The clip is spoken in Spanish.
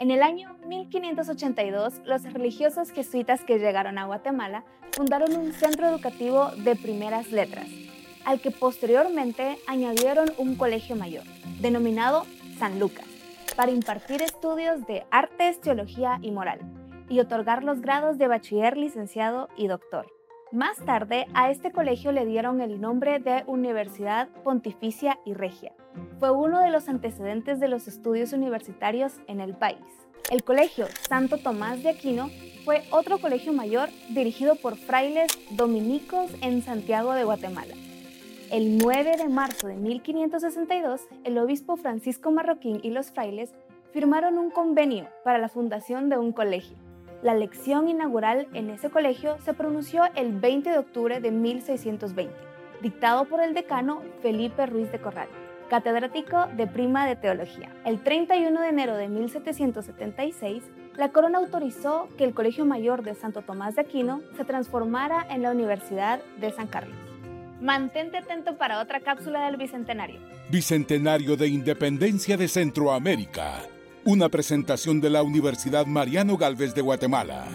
En el año 1582, los religiosos jesuitas que llegaron a Guatemala fundaron un centro educativo de primeras letras, al que posteriormente añadieron un colegio mayor, denominado San Lucas, para impartir estudios de artes, teología y moral, y otorgar los grados de bachiller, licenciado y doctor. Más tarde, a este colegio le dieron el nombre de Universidad Pontificia y Regia. Fue uno de los antecedentes de los estudios universitarios en el país. El Colegio Santo Tomás de Aquino fue otro colegio mayor dirigido por frailes dominicos en Santiago de Guatemala. El 9 de marzo de 1562, el obispo Francisco Marroquín y los frailes firmaron un convenio para la fundación de un colegio. La lección inaugural en ese colegio se pronunció el 20 de octubre de 1620, dictado por el decano Felipe Ruiz de Corral, catedrático de Prima de Teología. El 31 de enero de 1776, la corona autorizó que el Colegio Mayor de Santo Tomás de Aquino se transformara en la Universidad de San Carlos. Mantente atento para otra cápsula del Bicentenario. Bicentenario de Independencia de Centroamérica. Una presentación de la Universidad Mariano Galvez de Guatemala.